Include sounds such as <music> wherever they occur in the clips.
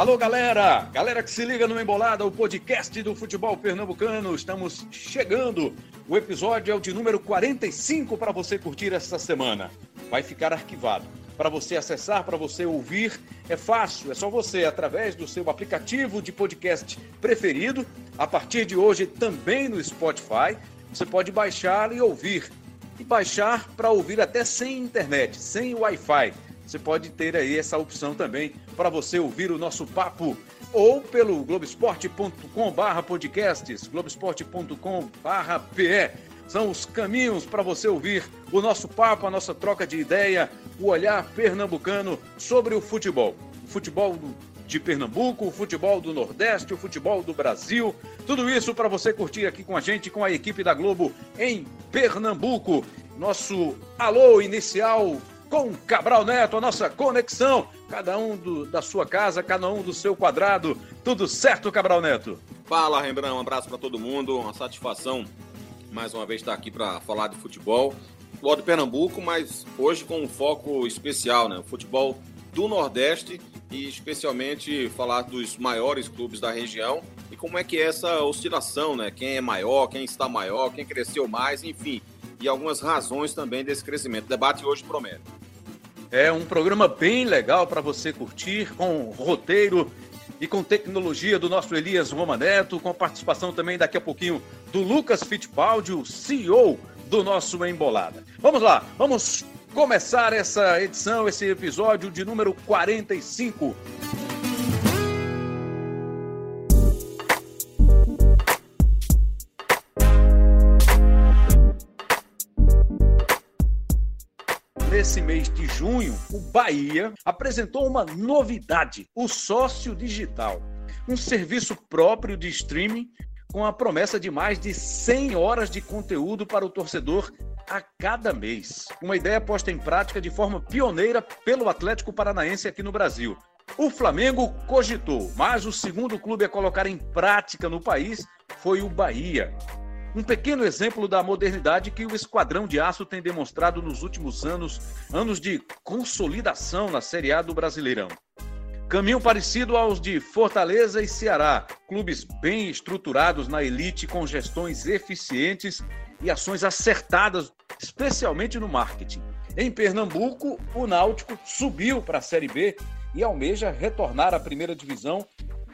Alô, galera! Galera que se liga no Embolada, o podcast do futebol pernambucano. Estamos chegando. O episódio é o de número 45 para você curtir esta semana. Vai ficar arquivado. Para você acessar, para você ouvir, é fácil. É só você, através do seu aplicativo de podcast preferido, a partir de hoje também no Spotify, você pode baixar e ouvir. E baixar para ouvir até sem internet, sem Wi-Fi você pode ter aí essa opção também para você ouvir o nosso papo ou pelo globesport.com/barra podcasts, globesport.com/barra pe. São os caminhos para você ouvir o nosso papo, a nossa troca de ideia, o olhar pernambucano sobre o futebol. O futebol de Pernambuco, o futebol do Nordeste, o futebol do Brasil. Tudo isso para você curtir aqui com a gente, com a equipe da Globo em Pernambuco. Nosso alô inicial com Cabral Neto, a nossa conexão. Cada um do, da sua casa, cada um do seu quadrado. Tudo certo, Cabral Neto? Fala, Rembrandt. Um abraço para todo mundo. Uma satisfação mais uma vez estar aqui para falar de futebol. Futebol de Pernambuco, mas hoje com um foco especial, né? O futebol do Nordeste e especialmente falar dos maiores clubes da região e como é que é essa oscilação, né? Quem é maior, quem está maior, quem cresceu mais, enfim, e algumas razões também desse crescimento. O debate hoje promete. É um programa bem legal para você curtir, com roteiro e com tecnologia do nosso Elias Romaneto, com participação também daqui a pouquinho do Lucas Fittipaldi, o CEO do nosso Embolada. Vamos lá, vamos começar essa edição, esse episódio de número 45. Nesse mês de junho, o Bahia apresentou uma novidade: o sócio digital. Um serviço próprio de streaming com a promessa de mais de 100 horas de conteúdo para o torcedor a cada mês. Uma ideia posta em prática de forma pioneira pelo Atlético Paranaense aqui no Brasil. O Flamengo cogitou, mas o segundo clube a colocar em prática no país foi o Bahia. Um pequeno exemplo da modernidade que o Esquadrão de Aço tem demonstrado nos últimos anos, anos de consolidação na Série A do Brasileirão. Caminho parecido aos de Fortaleza e Ceará, clubes bem estruturados na elite com gestões eficientes e ações acertadas, especialmente no marketing. Em Pernambuco, o Náutico subiu para a Série B e almeja retornar à primeira divisão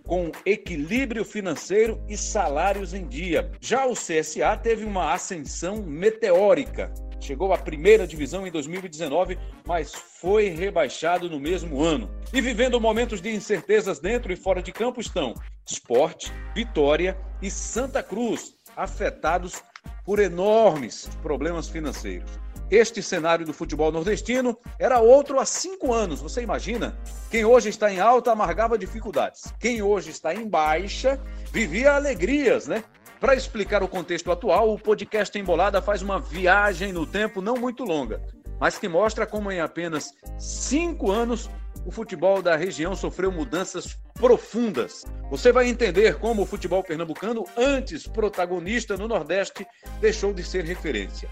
com equilíbrio financeiro e salários em dia. Já o CSA teve uma ascensão meteórica. Chegou à primeira divisão em 2019, mas foi rebaixado no mesmo ano. E vivendo momentos de incertezas dentro e fora de campo estão Esporte, Vitória e Santa Cruz, afetados por enormes problemas financeiros. Este cenário do futebol nordestino era outro há cinco anos. Você imagina? Quem hoje está em alta amargava dificuldades. Quem hoje está em baixa vivia alegrias, né? Para explicar o contexto atual, o podcast Embolada faz uma viagem no tempo não muito longa, mas que mostra como em apenas cinco anos o futebol da região sofreu mudanças profundas. Você vai entender como o futebol pernambucano, antes protagonista no Nordeste, deixou de ser referência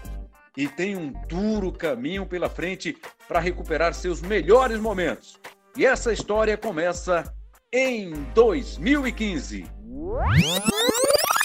e tem um duro caminho pela frente para recuperar seus melhores momentos. E essa história começa em 2015.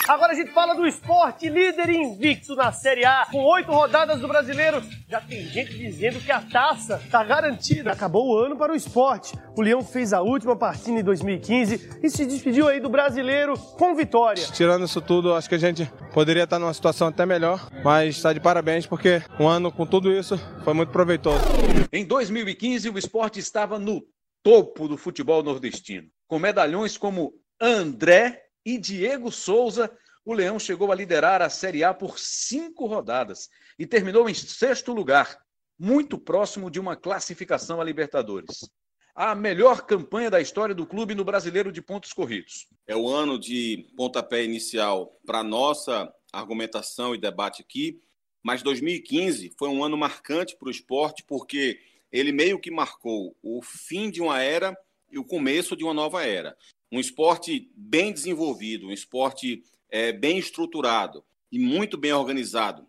Agora a gente fala do esporte, líder invicto na Série A, com oito rodadas do brasileiro. Já tem gente dizendo que a taça está garantida. Acabou o ano para o esporte. O Leão fez a última partida em 2015 e se despediu aí do brasileiro com vitória. Tirando isso tudo, acho que a gente poderia estar numa situação até melhor, mas está de parabéns porque um ano com tudo isso foi muito proveitoso. Em 2015, o esporte estava no topo do futebol nordestino, com medalhões como André e Diego Souza, o Leão chegou a liderar a Série A por cinco rodadas e terminou em sexto lugar, muito próximo de uma classificação a Libertadores. A melhor campanha da história do clube no brasileiro de pontos corridos. É o ano de pontapé inicial para nossa argumentação e debate aqui, mas 2015 foi um ano marcante para o esporte porque ele meio que marcou o fim de uma era e o começo de uma nova era um esporte bem desenvolvido, um esporte é, bem estruturado e muito bem organizado,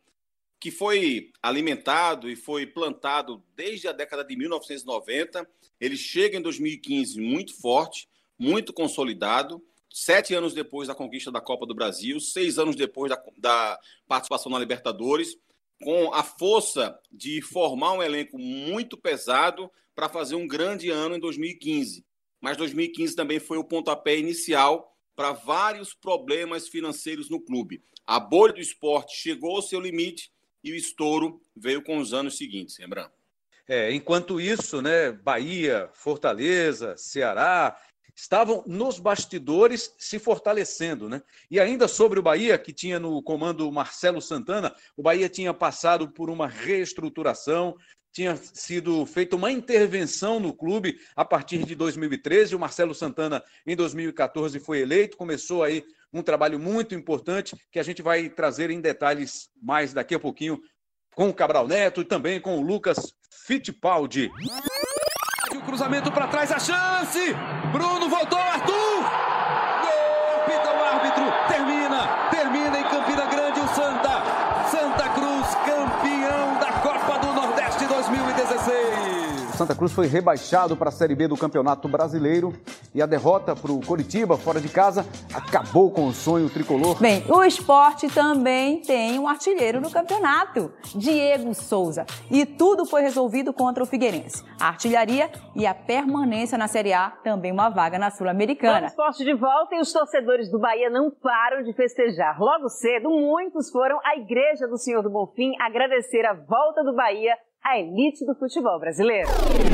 que foi alimentado e foi plantado desde a década de 1990. Ele chega em 2015 muito forte, muito consolidado. Sete anos depois da conquista da Copa do Brasil, seis anos depois da, da participação na Libertadores, com a força de formar um elenco muito pesado para fazer um grande ano em 2015. Mas 2015 também foi o pontapé inicial para vários problemas financeiros no clube. A bolha do esporte chegou ao seu limite e o estouro veio com os anos seguintes, lembrando. É, enquanto isso, né, Bahia, Fortaleza, Ceará estavam nos bastidores se fortalecendo, né? E ainda sobre o Bahia, que tinha no comando Marcelo Santana, o Bahia tinha passado por uma reestruturação, tinha sido feita uma intervenção no clube a partir de 2013. O Marcelo Santana, em 2014, foi eleito, começou aí um trabalho muito importante que a gente vai trazer em detalhes mais daqui a pouquinho com o Cabral Neto e também com o Lucas Fittipaldi. O cruzamento para trás, a chance! Bruno voltou, Arthur! Santa Cruz foi rebaixado para a Série B do Campeonato Brasileiro e a derrota para o Coritiba, fora de casa, acabou com o sonho tricolor. Bem, o esporte também tem um artilheiro no campeonato, Diego Souza. E tudo foi resolvido contra o Figueirense. A artilharia e a permanência na Série A, também uma vaga na Sul-Americana. O esporte de volta e os torcedores do Bahia não param de festejar. Logo cedo, muitos foram à Igreja do Senhor do Bonfim agradecer a volta do Bahia a elite do futebol brasileiro.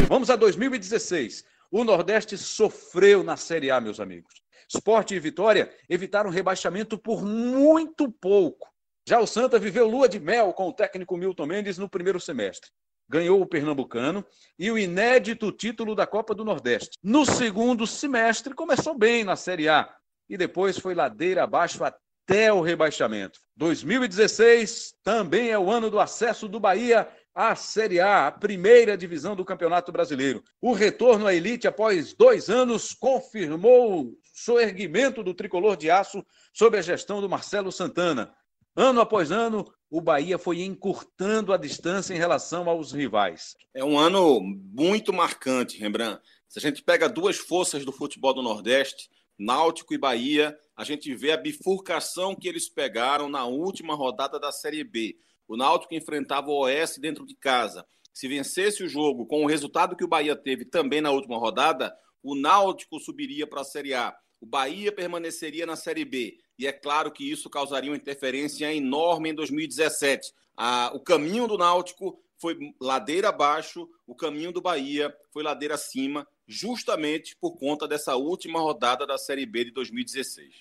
Vamos a 2016. O Nordeste sofreu na Série A, meus amigos. Esporte e Vitória evitaram rebaixamento por muito pouco. Já o Santa viveu lua de mel com o técnico Milton Mendes no primeiro semestre. Ganhou o Pernambucano e o inédito título da Copa do Nordeste. No segundo semestre, começou bem na Série A e depois foi ladeira abaixo até o rebaixamento. 2016 também é o ano do acesso do Bahia a Série A, a primeira divisão do Campeonato Brasileiro. O retorno à elite após dois anos confirmou o soerguimento do tricolor de aço sob a gestão do Marcelo Santana. Ano após ano, o Bahia foi encurtando a distância em relação aos rivais. É um ano muito marcante, Rembrandt. Se a gente pega duas forças do futebol do Nordeste, Náutico e Bahia, a gente vê a bifurcação que eles pegaram na última rodada da Série B. O Náutico enfrentava o Oeste dentro de casa. Se vencesse o jogo com o resultado que o Bahia teve também na última rodada, o Náutico subiria para a Série A. O Bahia permaneceria na Série B. E é claro que isso causaria uma interferência enorme em 2017. Ah, o caminho do Náutico foi ladeira abaixo, o caminho do Bahia foi ladeira acima, justamente por conta dessa última rodada da Série B de 2016.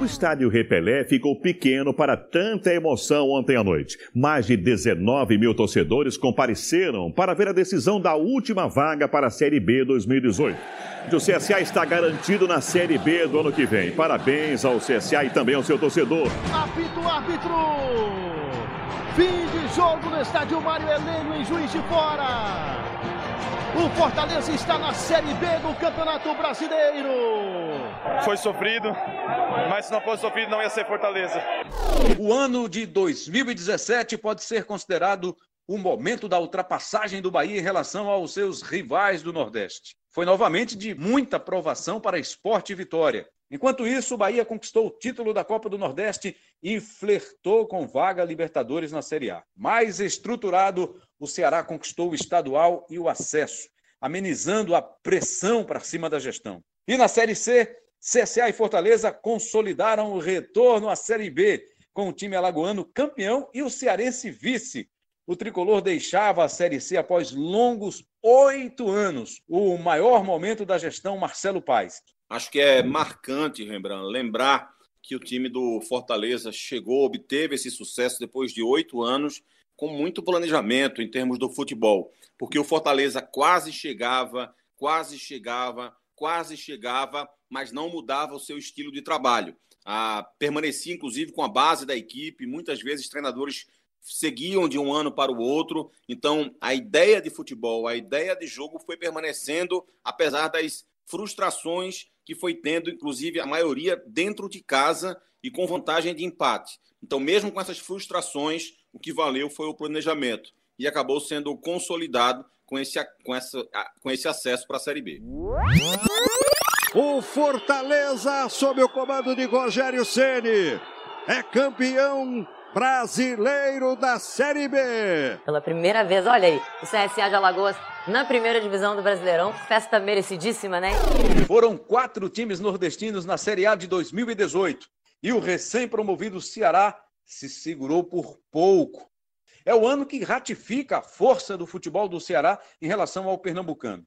O estádio Repelé ficou pequeno para tanta emoção ontem à noite. Mais de 19 mil torcedores compareceram para ver a decisão da última vaga para a Série B 2018. O CSA está garantido na Série B do ano que vem. Parabéns ao CSA e também ao seu torcedor. Apito árbitro! Fim de jogo no estádio Mário Heleno em Juiz de Fora. O Fortaleza está na Série B do Campeonato Brasileiro. Foi sofrido, mas se não fosse sofrido não ia ser Fortaleza. O ano de 2017 pode ser considerado o momento da ultrapassagem do Bahia em relação aos seus rivais do Nordeste. Foi novamente de muita provação para Esporte e Vitória. Enquanto isso, o Bahia conquistou o título da Copa do Nordeste e flertou com vaga Libertadores na Série A. Mais estruturado, o Ceará conquistou o estadual e o acesso, amenizando a pressão para cima da gestão. E na Série C, CSA e Fortaleza consolidaram o retorno à Série B, com o time alagoano campeão e o cearense vice. O tricolor deixava a Série C após longos oito anos, o maior momento da gestão Marcelo Paes. Acho que é marcante, Rembrandt, lembrar que o time do Fortaleza chegou, obteve esse sucesso depois de oito anos, com muito planejamento em termos do futebol, porque o Fortaleza quase chegava, quase chegava, quase chegava, mas não mudava o seu estilo de trabalho. Ah, permanecia, inclusive, com a base da equipe, muitas vezes treinadores seguiam de um ano para o outro. Então, a ideia de futebol, a ideia de jogo foi permanecendo, apesar das frustrações que foi tendo, inclusive, a maioria dentro de casa e com vantagem de empate. Então, mesmo com essas frustrações, o que valeu foi o planejamento e acabou sendo consolidado com esse, com essa, com esse acesso para a Série B. O Fortaleza, sob o comando de Rogério Ceni, é campeão brasileiro da Série B. Pela primeira vez, olha aí, o CSA de Alagoas na primeira divisão do Brasileirão. Festa merecidíssima, né? Foram quatro times nordestinos na Série A de 2018 e o recém-promovido Ceará se segurou por pouco. É o ano que ratifica a força do futebol do Ceará em relação ao pernambucano.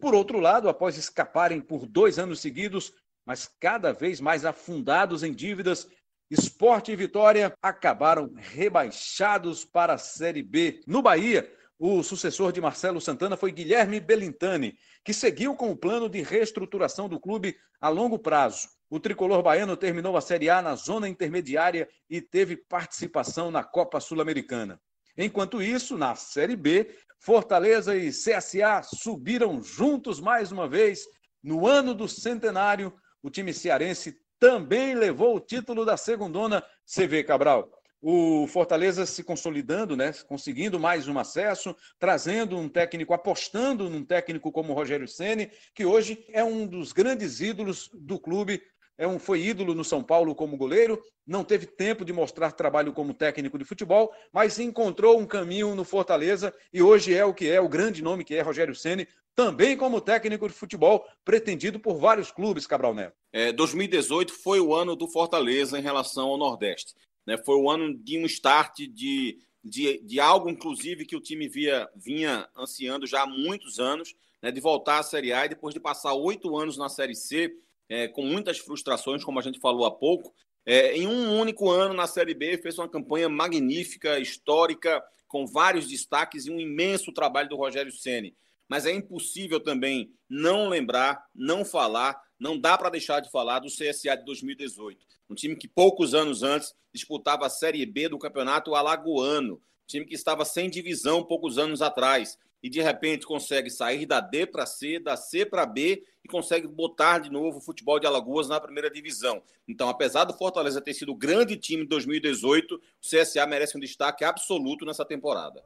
Por outro lado, após escaparem por dois anos seguidos, mas cada vez mais afundados em dívidas, Esporte e Vitória acabaram rebaixados para a Série B. No Bahia, o sucessor de Marcelo Santana foi Guilherme Belintani, que seguiu com o plano de reestruturação do clube a longo prazo. O tricolor baiano terminou a Série A na zona intermediária e teve participação na Copa Sul-Americana. Enquanto isso, na Série B, Fortaleza e CSA subiram juntos mais uma vez. No ano do centenário, o time cearense também levou o título da segundona CV Cabral. O Fortaleza se consolidando, né, conseguindo mais um acesso, trazendo um técnico, apostando num técnico como o Rogério Ceni, que hoje é um dos grandes ídolos do clube é um, foi ídolo no São Paulo como goleiro, não teve tempo de mostrar trabalho como técnico de futebol, mas encontrou um caminho no Fortaleza e hoje é o que é, o grande nome que é Rogério Ceni, também como técnico de futebol, pretendido por vários clubes, Cabral Neto. É, 2018 foi o ano do Fortaleza em relação ao Nordeste. Né? Foi o ano de um start de, de, de algo, inclusive, que o time via, vinha ansiando já há muitos anos, né? de voltar à Série A e depois de passar oito anos na Série C, é, com muitas frustrações, como a gente falou há pouco, é, em um único ano na Série B fez uma campanha magnífica, histórica, com vários destaques e um imenso trabalho do Rogério Ceni mas é impossível também não lembrar, não falar, não dá para deixar de falar do CSA de 2018. Um time que poucos anos antes disputava a Série B do Campeonato Alagoano, time que estava sem divisão poucos anos atrás e de repente consegue sair da D para C, da C para B e consegue botar de novo o futebol de Alagoas na primeira divisão. Então, apesar do Fortaleza ter sido grande time de 2018, o CSA merece um destaque absoluto nessa temporada.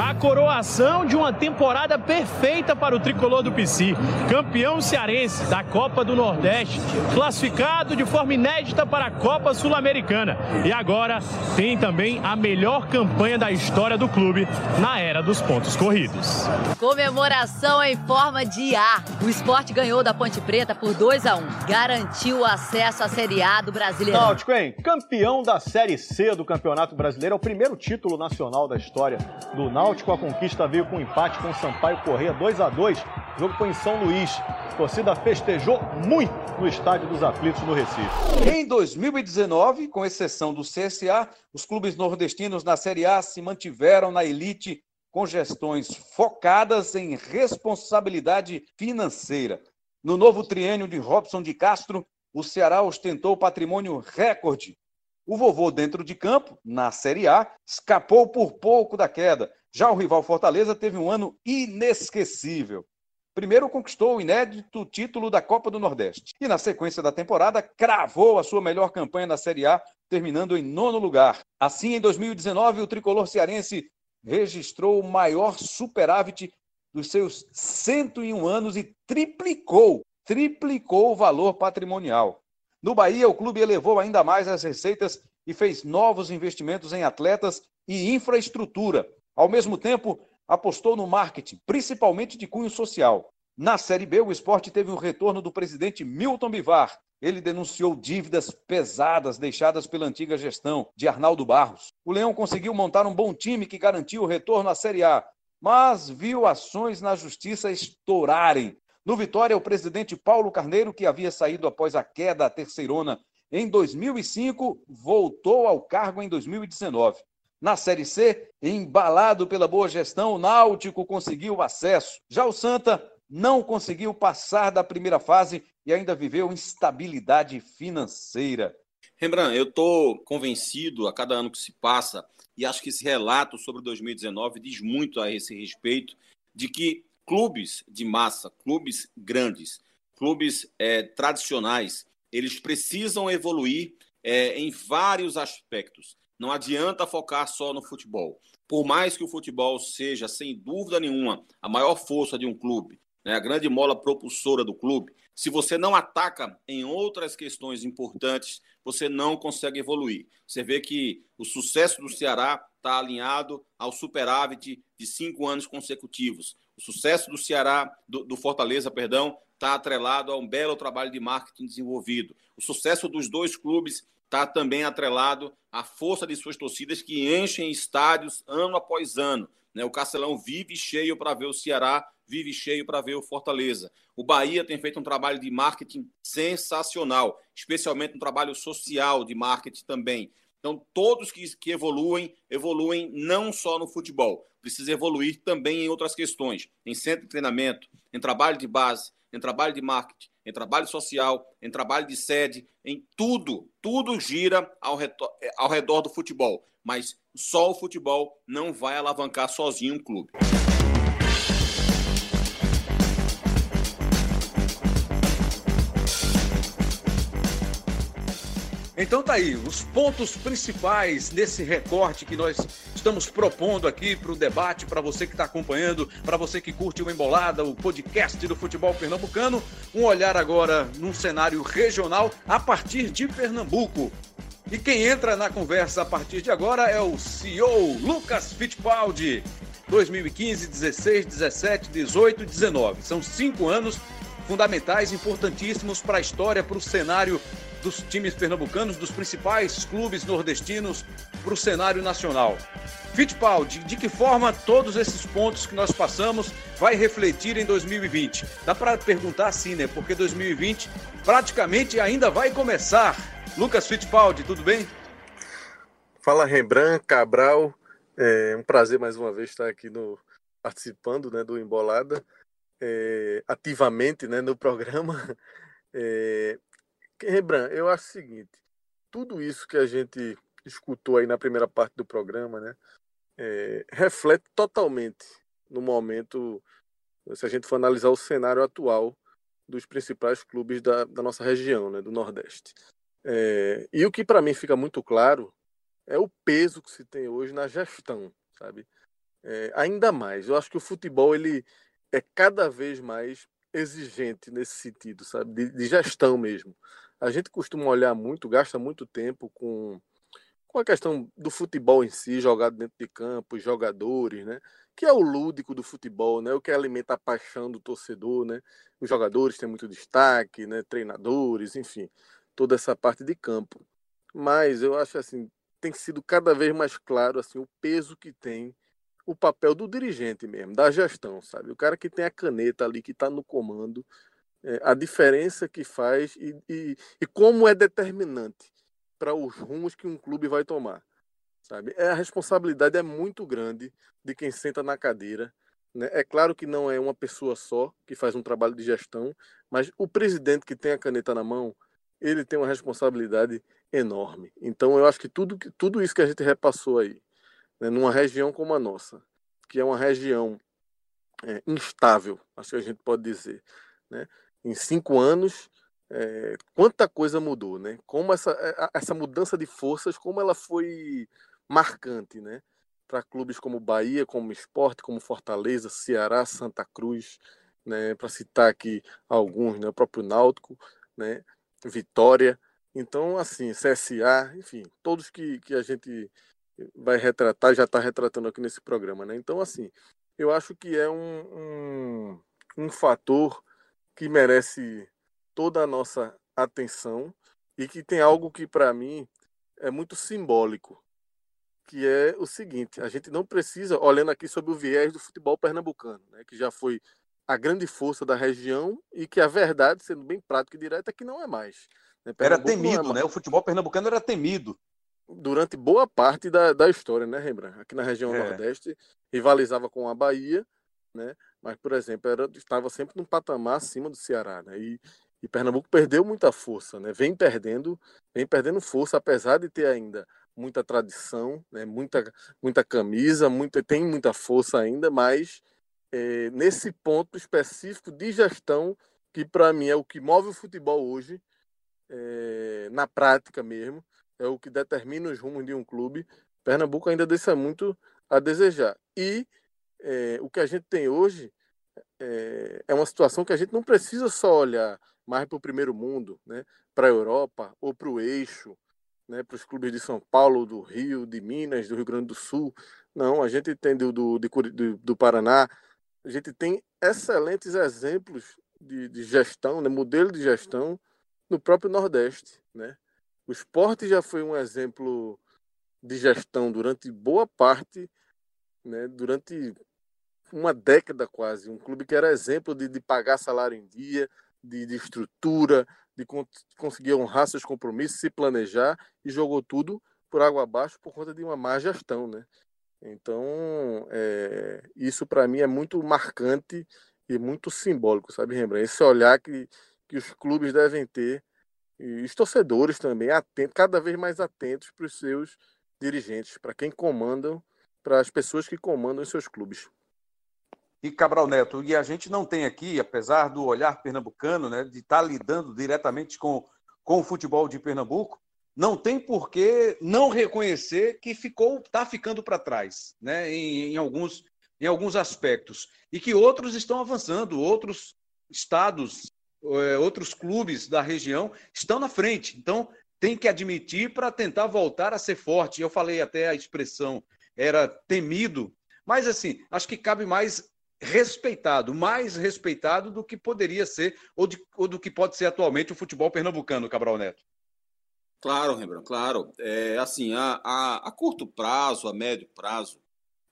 A coroação de uma temporada perfeita para o tricolor do PC, campeão cearense da Copa do Nordeste, classificado de forma inédita para a Copa Sul-Americana. E agora tem também a melhor campanha da história do clube na era dos pontos corridos. Comemoração em forma de A. O esporte ganhou da Ponte Preta por 2 a 1 Garantiu o acesso à Série A do Brasileiro. Náutico, hein? Campeão da Série C do Campeonato Brasileiro. É o primeiro título nacional da história do Náutico. A conquista veio com um empate com o Sampaio Correia 2 a 2 O jogo foi em São Luís. A torcida festejou muito no Estádio dos Aflitos no Recife. Em 2019, com exceção do CSA, os clubes nordestinos na Série A se mantiveram na elite com gestões focadas em responsabilidade financeira. No novo triênio de Robson de Castro, o Ceará ostentou patrimônio recorde o vovô dentro de campo, na Série A, escapou por pouco da queda. Já o rival Fortaleza teve um ano inesquecível. Primeiro conquistou o inédito título da Copa do Nordeste. E na sequência da temporada, cravou a sua melhor campanha na Série A, terminando em nono lugar. Assim, em 2019, o tricolor cearense registrou o maior superávit dos seus 101 anos e triplicou, triplicou o valor patrimonial. No Bahia, o clube elevou ainda mais as receitas e fez novos investimentos em atletas e infraestrutura. Ao mesmo tempo, apostou no marketing, principalmente de cunho social. Na Série B, o esporte teve o retorno do presidente Milton Bivar. Ele denunciou dívidas pesadas deixadas pela antiga gestão de Arnaldo Barros. O Leão conseguiu montar um bom time que garantiu o retorno à Série A, mas viu ações na justiça estourarem. No Vitória, o presidente Paulo Carneiro, que havia saído após a queda à terceirona em 2005, voltou ao cargo em 2019. Na Série C, embalado pela boa gestão, o Náutico conseguiu acesso. Já o Santa não conseguiu passar da primeira fase e ainda viveu instabilidade financeira. Rembrandt, eu estou convencido a cada ano que se passa, e acho que esse relato sobre 2019 diz muito a esse respeito, de que clubes de massa, clubes grandes, clubes é, tradicionais, eles precisam evoluir é, em vários aspectos. Não adianta focar só no futebol. Por mais que o futebol seja, sem dúvida nenhuma, a maior força de um clube, né, a grande mola propulsora do clube, se você não ataca em outras questões importantes, você não consegue evoluir. Você vê que o sucesso do Ceará está alinhado ao superávit de cinco anos consecutivos. O sucesso do Ceará, do, do Fortaleza, perdão, está atrelado a um belo trabalho de marketing desenvolvido. O sucesso dos dois clubes está também atrelado à força de suas torcidas que enchem estádios ano após ano. Né? O Castelão vive cheio para ver o Ceará vive cheio para ver o Fortaleza. O Bahia tem feito um trabalho de marketing sensacional, especialmente um trabalho social de marketing também. Então, todos que, que evoluem, evoluem não só no futebol, precisa evoluir também em outras questões, em centro de treinamento, em trabalho de base, em trabalho de marketing, em trabalho social, em trabalho de sede, em tudo, tudo gira ao, ao redor do futebol. Mas só o futebol não vai alavancar sozinho um clube. Então tá aí, os pontos principais nesse recorte que nós estamos propondo aqui para o debate, para você que está acompanhando, para você que curte o Embolada, o podcast do futebol pernambucano. Um olhar agora num cenário regional a partir de Pernambuco. E quem entra na conversa a partir de agora é o CEO Lucas Fittipaldi. 2015, 16, 17, 18 e 19. São cinco anos fundamentais, importantíssimos para a história, para o cenário dos times pernambucanos, dos principais clubes nordestinos para o cenário nacional. Fittipaldi, de, que forma todos esses pontos que nós passamos vai refletir em 2020? Dá para perguntar assim, né? Porque 2020 praticamente ainda vai começar. Lucas Fittipaldi, tudo bem? Fala Rembrandt, Cabral, é um prazer mais uma vez estar aqui no participando, né, do Embolada, é, ativamente, né, no programa. <laughs> É, eu acho o seguinte: tudo isso que a gente escutou aí na primeira parte do programa, né, é, reflete totalmente no momento, se a gente for analisar o cenário atual dos principais clubes da, da nossa região, né, do Nordeste. É, e o que para mim fica muito claro é o peso que se tem hoje na gestão, sabe? É, ainda mais, eu acho que o futebol ele é cada vez mais exigente nesse sentido, sabe? De, de gestão mesmo a gente costuma olhar muito, gasta muito tempo com, com a questão do futebol em si, jogado dentro de campo, jogadores, né? Que é o lúdico do futebol, né? O que alimenta a paixão do torcedor, né? Os jogadores têm muito destaque, né? Treinadores, enfim, toda essa parte de campo. Mas eu acho assim, tem sido cada vez mais claro assim o peso que tem o papel do dirigente mesmo, da gestão, sabe? O cara que tem a caneta ali, que está no comando, é, a diferença que faz e, e, e como é determinante para os rumos que um clube vai tomar. Sabe? É, a responsabilidade é muito grande de quem senta na cadeira. Né? É claro que não é uma pessoa só que faz um trabalho de gestão, mas o presidente que tem a caneta na mão, ele tem uma responsabilidade enorme. Então eu acho que tudo, tudo isso que a gente repassou aí, né, numa região como a nossa, que é uma região é, instável, acho que a gente pode dizer, né? em cinco anos, é, quanta coisa mudou, né? Como essa, eh, essa mudança de forças, como ela foi marcante, né? Para clubes como Bahia, como Esporte, como Fortaleza, Ceará, Santa Cruz, né? Para citar aqui alguns, né? O próprio Náutico, né? Vitória. Então, assim, CSA, enfim, todos que, que a gente vai retratar, já está retratando aqui nesse programa, né? Então, assim, eu acho que é um, um, um fator que merece toda a nossa atenção e que tem algo que para mim é muito simbólico, que é o seguinte: a gente não precisa, olhando aqui sobre o viés do futebol pernambucano, né, que já foi a grande força da região e que a verdade, sendo bem prática e direta, é que não é mais. Né? Era temido, é mais. né? O futebol pernambucano era temido. Durante boa parte da, da história, né, Rembrandt? Aqui na região é. Nordeste, rivalizava com a Bahia, né? Mas, por exemplo, era, estava sempre num patamar acima do Ceará, né? E, e Pernambuco perdeu muita força, né? Vem perdendo, vem perdendo força, apesar de ter ainda muita tradição, né? Muita, muita camisa, muita, tem muita força ainda, mas é, nesse ponto específico de gestão, que para mim é o que move o futebol hoje, é, na prática mesmo, é o que determina os rumos de um clube. Pernambuco ainda deixa muito a desejar. E é, o que a gente tem hoje é, é, uma situação que a gente não precisa só olhar mais para o primeiro mundo, né, para a Europa ou para o eixo, né, para os clubes de São Paulo, do Rio, de Minas, do Rio Grande do Sul. Não, a gente tem do, do, do, do Paraná, a gente tem excelentes exemplos de, de gestão, né, modelo de gestão no próprio Nordeste. Né? O esporte já foi um exemplo de gestão durante boa parte, né, durante uma década quase, um clube que era exemplo de, de pagar salário em dia, de, de estrutura, de con conseguir honrar seus compromissos, se planejar e jogou tudo por água abaixo por conta de uma má gestão, né? Então, é, isso para mim é muito marcante e muito simbólico, sabe, Rembrandt? Esse olhar que, que os clubes devem ter e os torcedores também, atentos, cada vez mais atentos para os seus dirigentes, para quem comandam, para as pessoas que comandam os seus clubes. E Cabral Neto, e a gente não tem aqui, apesar do olhar pernambucano, né, de estar tá lidando diretamente com, com o futebol de Pernambuco, não tem por que não reconhecer que ficou, está ficando para trás, né, em, em, alguns, em alguns aspectos, e que outros estão avançando, outros estados, outros clubes da região estão na frente. Então, tem que admitir para tentar voltar a ser forte. Eu falei até a expressão era temido, mas assim, acho que cabe mais respeitado, mais respeitado do que poderia ser ou, de, ou, do que pode ser atualmente o futebol pernambucano, Cabral Neto. Claro, Rembrandt, claro. É, assim, a, a, a, curto prazo, a médio prazo,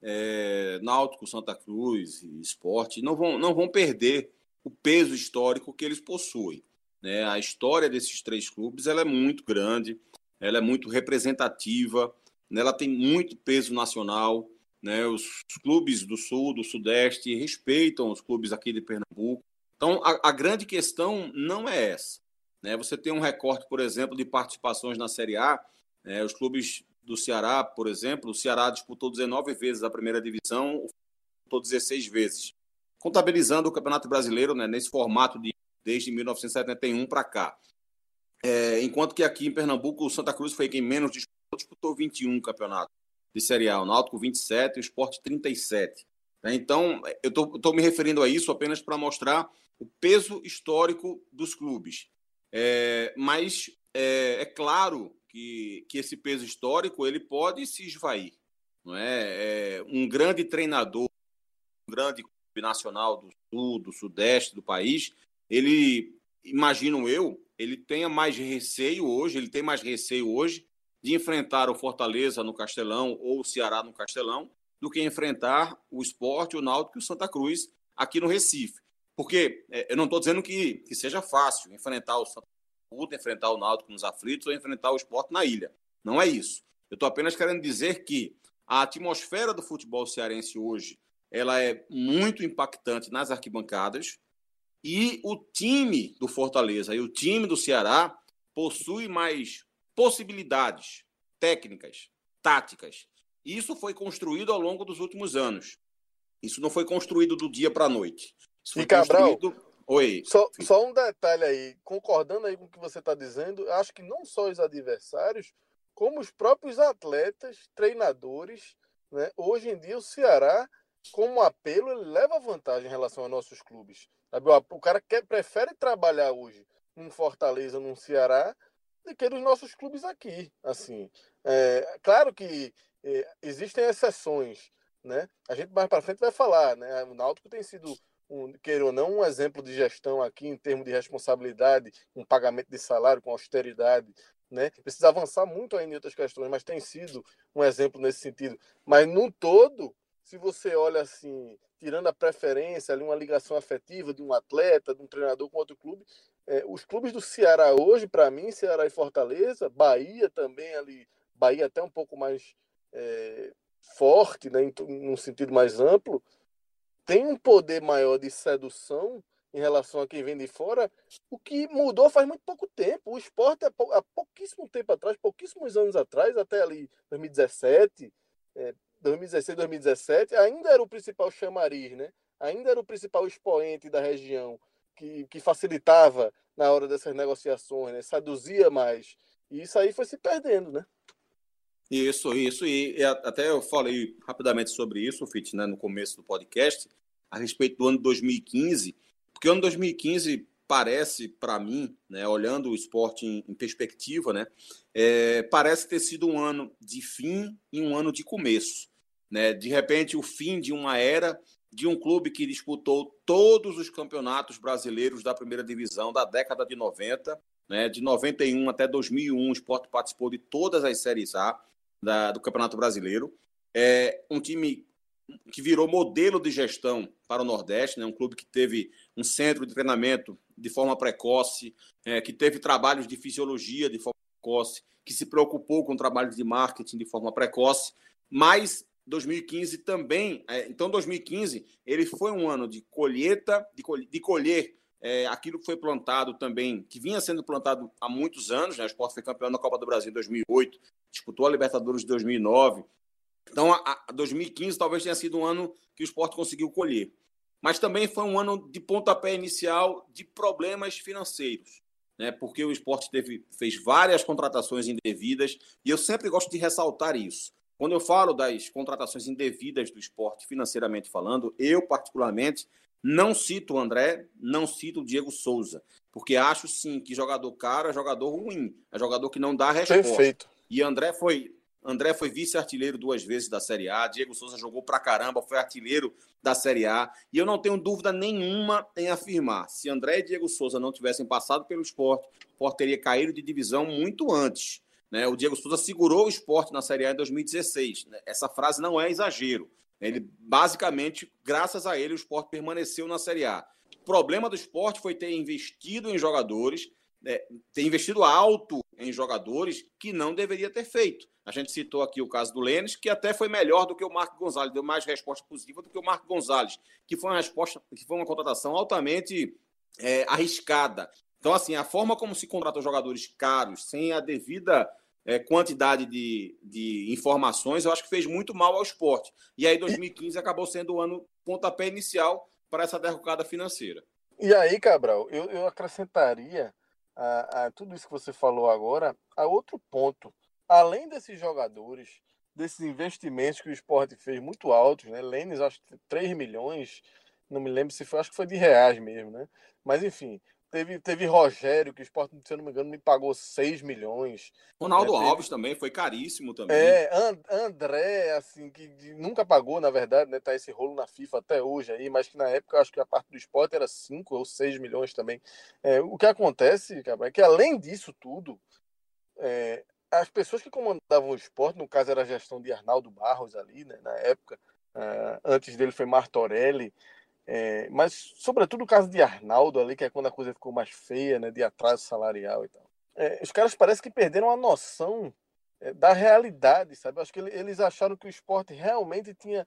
é, Náutico, Santa Cruz e Esporte não vão, não vão perder o peso histórico que eles possuem. Né? A história desses três clubes ela é muito grande, ela é muito representativa, né? ela tem muito peso nacional. Né? Os, clubes do Sul, do Sudeste respeitam os clubes aqui de Pernambuco. Então, a, a grande questão não é essa. Né? Você tem um recorte, por exemplo, de participações na Série A. Né? Os clubes do Ceará, por exemplo, o Ceará disputou 19 vezes a primeira divisão, disputou 16 vezes. Contabilizando o Campeonato Brasileiro né, nesse formato de desde 1971 para cá. É, enquanto que aqui em Pernambuco, o Santa Cruz foi quem menos disputou, disputou 21 campeonatos de Série A, o Náutico 27 e o Sport 37. Né? Então, eu estou me referindo a isso apenas para mostrar o peso histórico dos clubes. É, mas é, é, claro que, que esse peso histórico ele pode se esvair. Não é? é um grande treinador, um grande nacional do sul, do sudeste do país, ele, imagino eu, ele tenha mais receio hoje, ele tem mais receio hoje de enfrentar o Fortaleza no Castelão ou o Ceará no Castelão do que enfrentar o Esporte, o Náutico e o Santa Cruz aqui no Recife. Porque é, eu não estou dizendo que, que seja fácil enfrentar o Santa Cruz, enfrentar o Náutico nos aflitos ou enfrentar o Esporte na ilha. Não é isso. Eu estou apenas querendo dizer que a atmosfera do futebol cearense hoje ela é muito impactante nas arquibancadas e o time do Fortaleza e o time do Ceará possui mais possibilidades técnicas, táticas. Isso foi construído ao longo dos últimos anos. Isso não foi construído do dia para a noite. Isso foi e Cabral, construído... Oi. Só, só, um detalhe aí, concordando aí com o que você está dizendo, acho que não só os adversários, como os próprios atletas, treinadores, né? hoje em dia o Ceará, como apelo, ele leva vantagem em relação aos nossos clubes. Sabe? O cara quer, prefere trabalhar hoje num Fortaleza, num Ceará, do que nos nossos clubes aqui. Assim, é, claro que é, existem exceções, né? A gente mais para frente vai falar, né? O Náutico tem sido um, queira ou não, um exemplo de gestão aqui em termos de responsabilidade, com pagamento de salário, com austeridade, né? Precisa avançar muito ainda em outras questões, mas tem sido um exemplo nesse sentido. Mas no todo, se você olha assim, tirando a preferência ali, uma ligação afetiva de um atleta, de um treinador com outro clube, é, os clubes do Ceará hoje, para mim, Ceará e Fortaleza, Bahia também ali, Bahia até um pouco mais é, forte, né, em, num sentido mais amplo, tem um poder maior de sedução em relação a quem vem de fora, o que mudou faz muito pouco tempo. O esporte, há pouquíssimo tempo atrás, pouquíssimos anos atrás, até ali 2017, é, 2016, 2017, ainda era o principal chamariz, né? ainda era o principal expoente da região que, que facilitava na hora dessas negociações, né? seduzia mais. E isso aí foi se perdendo, né? Isso, isso. E, até eu falei rapidamente sobre isso, Fit, né, no começo do podcast, a respeito do ano 2015, porque o ano 2015 parece, para mim, né, olhando o esporte em, em perspectiva, né, é, parece ter sido um ano de fim e um ano de começo. Né? De repente, o fim de uma era de um clube que disputou todos os campeonatos brasileiros da primeira divisão da década de 90, né? de 91 até 2001, o esporte participou de todas as séries A da, do Campeonato Brasileiro. É um time que virou modelo de gestão para o Nordeste, né? um clube que teve um centro de treinamento de forma precoce, é, que teve trabalhos de fisiologia de forma precoce, que se preocupou com trabalhos de marketing de forma precoce, mas 2015 também, é, então 2015 ele foi um ano de colheita, de, colher, de colher é, aquilo que foi plantado também, que vinha sendo plantado há muitos anos, né? o Sport foi campeão da Copa do Brasil em 2008, disputou a Libertadores de 2009, então a, a 2015 talvez tenha sido um ano que o Sport conseguiu colher mas também foi um ano de pontapé inicial de problemas financeiros, né? porque o esporte teve, fez várias contratações indevidas, e eu sempre gosto de ressaltar isso. Quando eu falo das contratações indevidas do esporte, financeiramente falando, eu, particularmente, não cito o André, não cito o Diego Souza, porque acho sim que jogador caro é jogador ruim, é jogador que não dá resposta. Perfeito. E André foi André foi vice-artilheiro duas vezes da Série A. Diego Souza jogou pra caramba, foi artilheiro da Série A. E eu não tenho dúvida nenhuma em afirmar: se André e Diego Souza não tivessem passado pelo esporte, o esporte teria caído de divisão muito antes. Né? O Diego Souza segurou o esporte na Série A em 2016. Né? Essa frase não é exagero. Ele, basicamente, graças a ele, o esporte permaneceu na Série A. O problema do esporte foi ter investido em jogadores, é, ter investido alto em jogadores que não deveria ter feito. A gente citou aqui o caso do Lênis, que até foi melhor do que o Marco Gonzalez, deu mais resposta positiva do que o Marco Gonzalez, que foi uma resposta, que foi uma contratação altamente é, arriscada. Então, assim, a forma como se contratam jogadores caros, sem a devida é, quantidade de, de informações, eu acho que fez muito mal ao esporte. E aí, 2015 acabou sendo o ano pontapé inicial para essa derrocada financeira. E aí, Cabral, eu, eu acrescentaria a, a, tudo isso que você falou agora a outro ponto além desses jogadores, desses investimentos que o esporte fez muito altos, né? Lênis, acho que 3 milhões, não me lembro se foi, acho que foi de reais mesmo, né? Mas enfim, teve, teve Rogério, que o esporte, se eu não me engano, me pagou 6 milhões. Ronaldo né? Alves também, foi caríssimo também. É, And, André, assim, que nunca pagou, na verdade, né? Tá esse rolo na FIFA até hoje aí, mas que na época acho que a parte do esporte era 5 ou 6 milhões também. É, o que acontece, cara, é que além disso tudo, é, as pessoas que comandavam o esporte, no caso era a gestão de Arnaldo Barros ali, né, na época, uh, antes dele foi Martorelli, é, mas sobretudo o caso de Arnaldo ali, que é quando a coisa ficou mais feia, né, de atraso salarial e tal. É, os caras parecem que perderam a noção é, da realidade, sabe? Acho que eles acharam que o esporte realmente tinha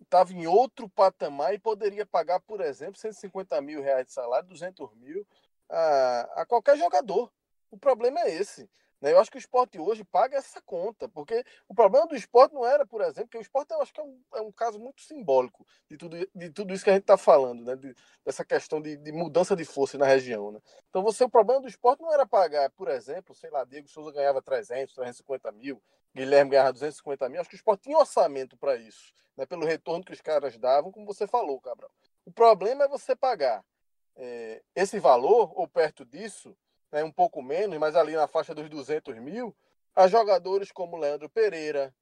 estava em outro patamar e poderia pagar, por exemplo, 150 mil reais de salário, 200 mil a, a qualquer jogador. O problema é esse. Né? Eu acho que o esporte hoje paga essa conta, porque o problema do esporte não era, por exemplo, que o esporte eu acho que é um, é um caso muito simbólico de tudo, de tudo isso que a gente está falando, né? De, dessa questão de, de, mudança de força na região. Né? Então, você, o problema do esporte não era pagar, por exemplo, sei lá, Diego Souza ganhava 300, 350 mil, Guilherme ganhava 250 mil. Acho que o esporte tinha orçamento para isso, né? pelo retorno que os caras davam, como você falou, Cabral. O problema é você pagar é, esse valor, ou perto disso, né, um pouco menos, mas ali na faixa dos 200 mil, a jogadores como Leandro Pereira,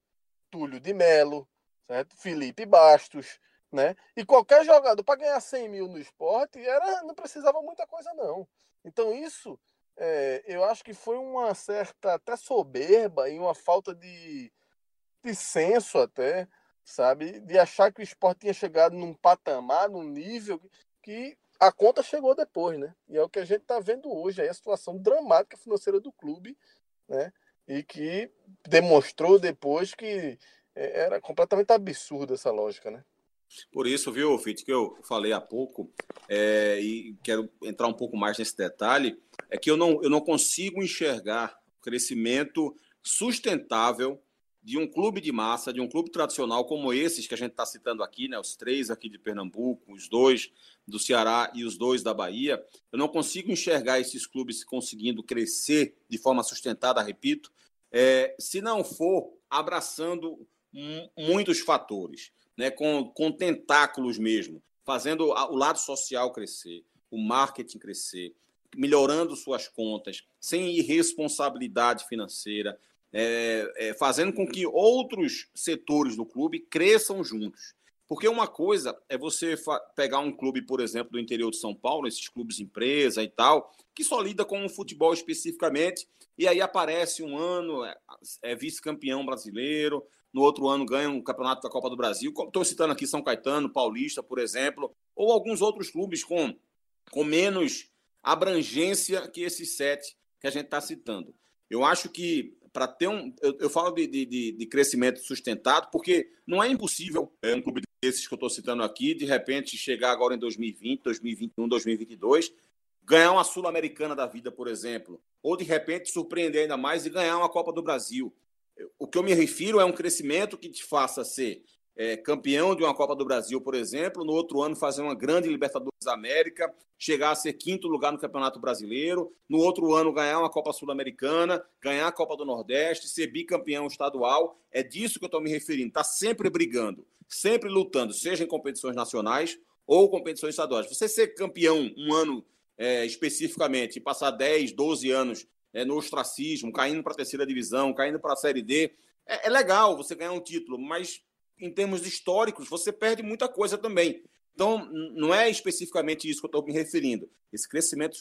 Túlio de Melo, certo? Felipe Bastos, né? E qualquer jogador para ganhar 100 mil no esporte era, não precisava muita coisa não. Então isso é, eu acho que foi uma certa até soberba e uma falta de, de senso até, sabe? De achar que o esporte tinha chegado num patamar, num nível que a conta chegou depois, né? E é o que a gente está vendo hoje, aí a situação dramática financeira do clube, né? E que demonstrou depois que é, era completamente absurda essa lógica, né? Por isso, viu, Fit, que eu falei há pouco, é, e quero entrar um pouco mais nesse detalhe, é que eu não, eu não consigo enxergar crescimento sustentável de um clube de massa, de um clube tradicional como esses que a gente está citando aqui, né, os três aqui de Pernambuco, os dois do Ceará e os dois da Bahia, eu não consigo enxergar esses clubes conseguindo crescer de forma sustentada, repito, é, se não for abraçando muitos fatores, né, com, com tentáculos mesmo, fazendo o lado social crescer, o marketing crescer, melhorando suas contas, sem irresponsabilidade financeira, é, é, fazendo com que outros setores do clube cresçam juntos. Porque uma coisa é você pegar um clube, por exemplo, do interior de São Paulo, esses clubes empresa e tal, que só lida com o futebol especificamente, e aí aparece um ano, é, é vice-campeão brasileiro, no outro ano ganha um campeonato da Copa do Brasil, estou citando aqui São Caetano, Paulista, por exemplo, ou alguns outros clubes com, com menos abrangência que esses sete que a gente está citando. Eu acho que para ter um. Eu, eu falo de, de, de, crescimento sustentado, porque não é impossível é, um clube desses que eu estou citando aqui, de repente chegar agora em 2020, 2021, 2022, ganhar uma Sul-Americana da vida, por exemplo, ou de repente surpreender ainda mais e ganhar uma Copa do Brasil. O que eu me refiro é um crescimento que te faça ser é, campeão de uma Copa do Brasil, por exemplo, no outro ano fazer uma grande Libertadores da América, chegar a ser quinto lugar no Campeonato Brasileiro, no outro ano ganhar uma Copa Sul-Americana, ganhar a Copa do Nordeste, ser bicampeão estadual. É disso que eu estou me referindo. Está sempre brigando, sempre lutando, seja em competições nacionais ou competições estaduais. Você ser campeão um ano é, especificamente passar 10, 12 anos é, no ostracismo, caindo para a terceira divisão, caindo para a Série D, é, é legal você ganhar um título, mas em termos históricos, você perde muita coisa também. Então, não é especificamente isso que eu estou me referindo. Esse crescimento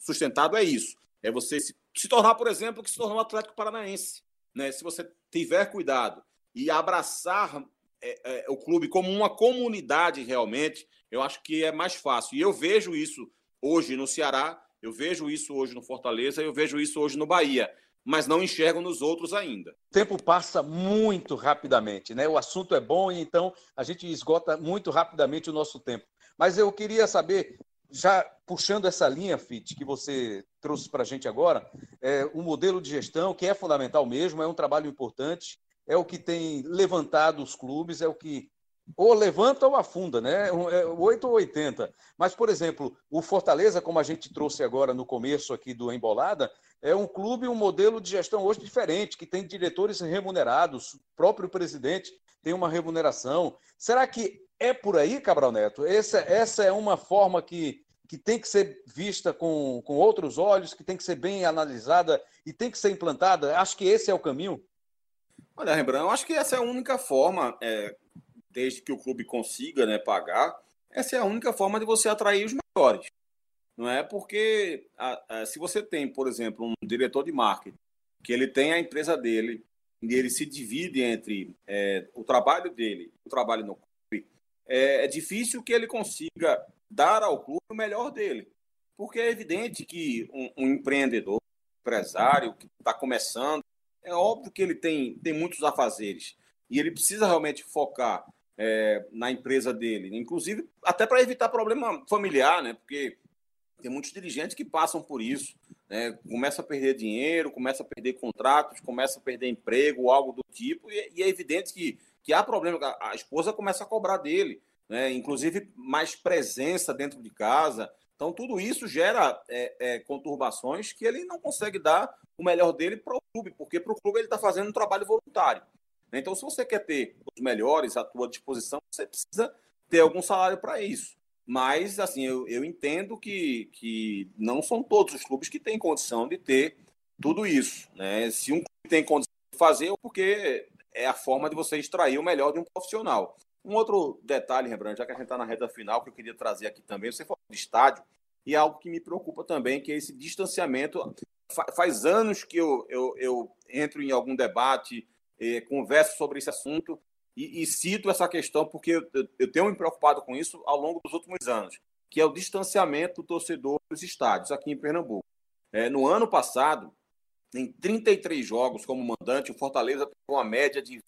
sustentado é isso. É você se, se tornar, por exemplo, que se tornou um Atlético Paranaense. Né? Se você tiver cuidado e abraçar é, é, o clube como uma comunidade realmente, eu acho que é mais fácil. E eu vejo isso hoje no Ceará, eu vejo isso hoje no Fortaleza, eu vejo isso hoje no Bahia mas não enxergam nos outros ainda. O tempo passa muito rapidamente, né? O assunto é bom e então a gente esgota muito rapidamente o nosso tempo. Mas eu queria saber, já puxando essa linha, Fit, que você trouxe para a gente agora, é, um modelo de gestão que é fundamental mesmo, é um trabalho importante, é o que tem levantado os clubes, é o que ou levanta ou afunda, né? 8 é ou 80. Mas, por exemplo, o Fortaleza, como a gente trouxe agora no começo aqui do Embolada, é um clube, um modelo de gestão hoje diferente, que tem diretores remunerados, o próprio presidente tem uma remuneração. Será que é por aí, Cabral Neto? Essa, essa é uma forma que, que tem que ser vista com, com outros olhos, que tem que ser bem analisada e tem que ser implantada? Acho que esse é o caminho. Olha, Rembrandt, eu acho que essa é a única forma, é, desde que o clube consiga né, pagar, essa é a única forma de você atrair os melhores. Não é porque a, a, se você tem, por exemplo, um diretor de marketing que ele tem a empresa dele e ele se divide entre é, o trabalho dele o trabalho no clube, é, é difícil que ele consiga dar ao clube o melhor dele. Porque é evidente que um, um empreendedor, empresário que está começando, é óbvio que ele tem, tem muitos afazeres. E ele precisa realmente focar é, na empresa dele. Inclusive, até para evitar problema familiar, né? Porque tem muitos dirigentes que passam por isso. Né? Começa a perder dinheiro, começa a perder contratos, começa a perder emprego, algo do tipo, e, e é evidente que, que há problema. A, a esposa começa a cobrar dele, né? inclusive mais presença dentro de casa. Então, tudo isso gera é, é, conturbações que ele não consegue dar o melhor dele para o clube, porque para o clube ele está fazendo um trabalho voluntário. Então, se você quer ter os melhores à tua disposição, você precisa ter algum salário para isso. Mas, assim, eu, eu entendo que, que não são todos os clubes que têm condição de ter tudo isso. Né? Se um clube tem condição de fazer, é porque é a forma de você extrair o melhor de um profissional. Um outro detalhe, Rembrandt, já que a gente está na reta final, que eu queria trazer aqui também, você falou de estádio, e algo que me preocupa também, que é esse distanciamento. Faz anos que eu, eu, eu entro em algum debate, eh, converso sobre esse assunto, e, e cito essa questão porque eu, eu tenho me preocupado com isso ao longo dos últimos anos, que é o distanciamento do torcedor dos estádios aqui em Pernambuco. É, no ano passado, em 33 jogos como mandante, o Fortaleza teve uma média de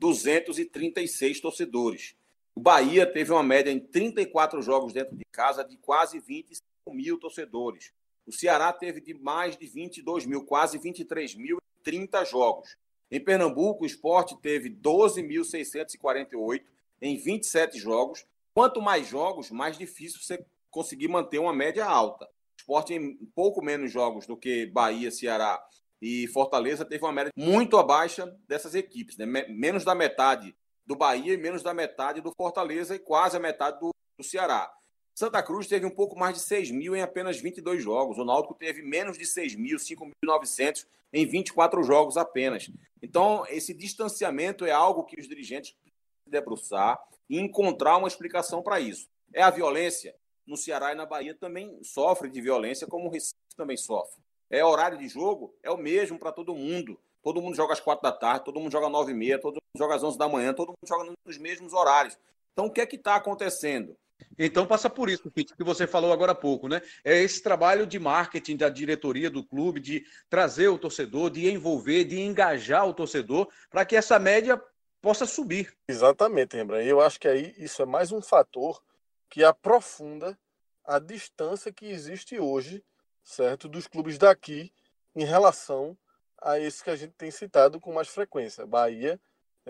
28.236 torcedores. O Bahia teve uma média em 34 jogos dentro de casa de quase 25 mil torcedores. O Ceará teve de mais de 22 mil, quase 23 mil, 30 jogos. Em Pernambuco, o esporte teve 12.648 em 27 jogos. Quanto mais jogos, mais difícil você conseguir manter uma média alta. O esporte, em pouco menos jogos do que Bahia, Ceará e Fortaleza, teve uma média muito abaixo dessas equipes, né? menos da metade do Bahia e menos da metade do Fortaleza e quase a metade do, do Ceará. Santa Cruz teve um pouco mais de 6 mil em apenas 22 jogos. O Náutico teve menos de 6 mil, 5.900 em 24 jogos apenas. Então, esse distanciamento é algo que os dirigentes precisam debruçar e encontrar uma explicação para isso. É a violência? No Ceará e na Bahia também sofre de violência, como o Recife também sofre. É horário de jogo? É o mesmo para todo mundo. Todo mundo joga às quatro da tarde, todo mundo joga às nove e meia, todo mundo joga às onze da manhã, todo mundo joga nos mesmos horários. Então, o que é que está acontecendo? Então passa por isso, Pete, que você falou agora há pouco, né? É esse trabalho de marketing da diretoria do clube, de trazer o torcedor, de envolver, de engajar o torcedor, para que essa média possa subir. Exatamente, Rembrandt. Eu acho que aí isso é mais um fator que aprofunda a distância que existe hoje, certo, dos clubes daqui em relação a esse que a gente tem citado com mais frequência, Bahia,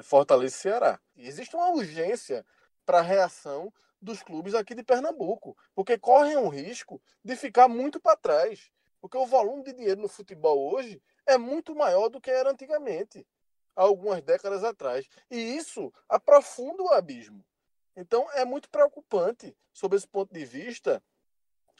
Fortaleza e Ceará. E existe uma urgência para a reação dos clubes aqui de Pernambuco, porque correm um risco de ficar muito para trás, porque o volume de dinheiro no futebol hoje é muito maior do que era antigamente, há algumas décadas atrás, e isso aprofunda o abismo. Então é muito preocupante, sob esse ponto de vista,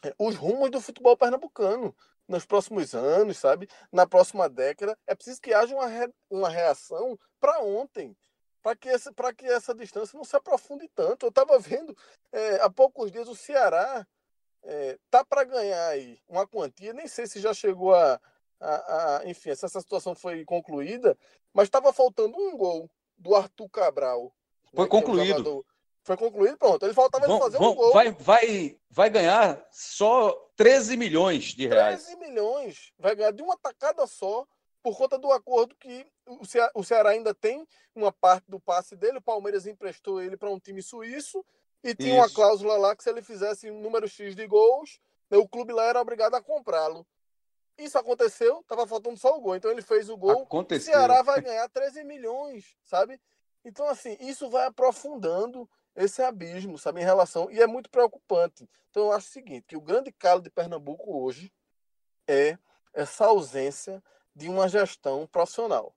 é, os rumos do futebol pernambucano nos próximos anos, sabe? Na próxima década, é preciso que haja uma, re... uma reação para ontem, para que, essa, que essa distância não se aprofunde tanto. Eu estava vendo é, há poucos dias o Ceará é, tá para ganhar aí uma quantia, nem sei se já chegou a, a, a enfim, se essa situação foi concluída, mas estava faltando um gol do Arthur Cabral. Foi né, concluído. É foi concluído, pronto. Ele faltava vão, ele fazer vão, um gol. Vai, vai, vai ganhar só 13 milhões de reais. 13 milhões. Vai ganhar de uma tacada só por conta do acordo que o Ceará, o Ceará ainda tem uma parte do passe dele, o Palmeiras emprestou ele para um time suíço e tinha Isso. uma cláusula lá que se ele fizesse um número X de gols, né, o clube lá era obrigado a comprá-lo. Isso aconteceu, estava faltando só o gol, então ele fez o gol. Aconteceu. O Ceará vai ganhar 13 milhões, sabe? Então, assim, isso vai aprofundando esse abismo, sabe, em relação. E é muito preocupante. Então, eu acho o seguinte: que o grande calo de Pernambuco hoje é essa ausência de uma gestão profissional.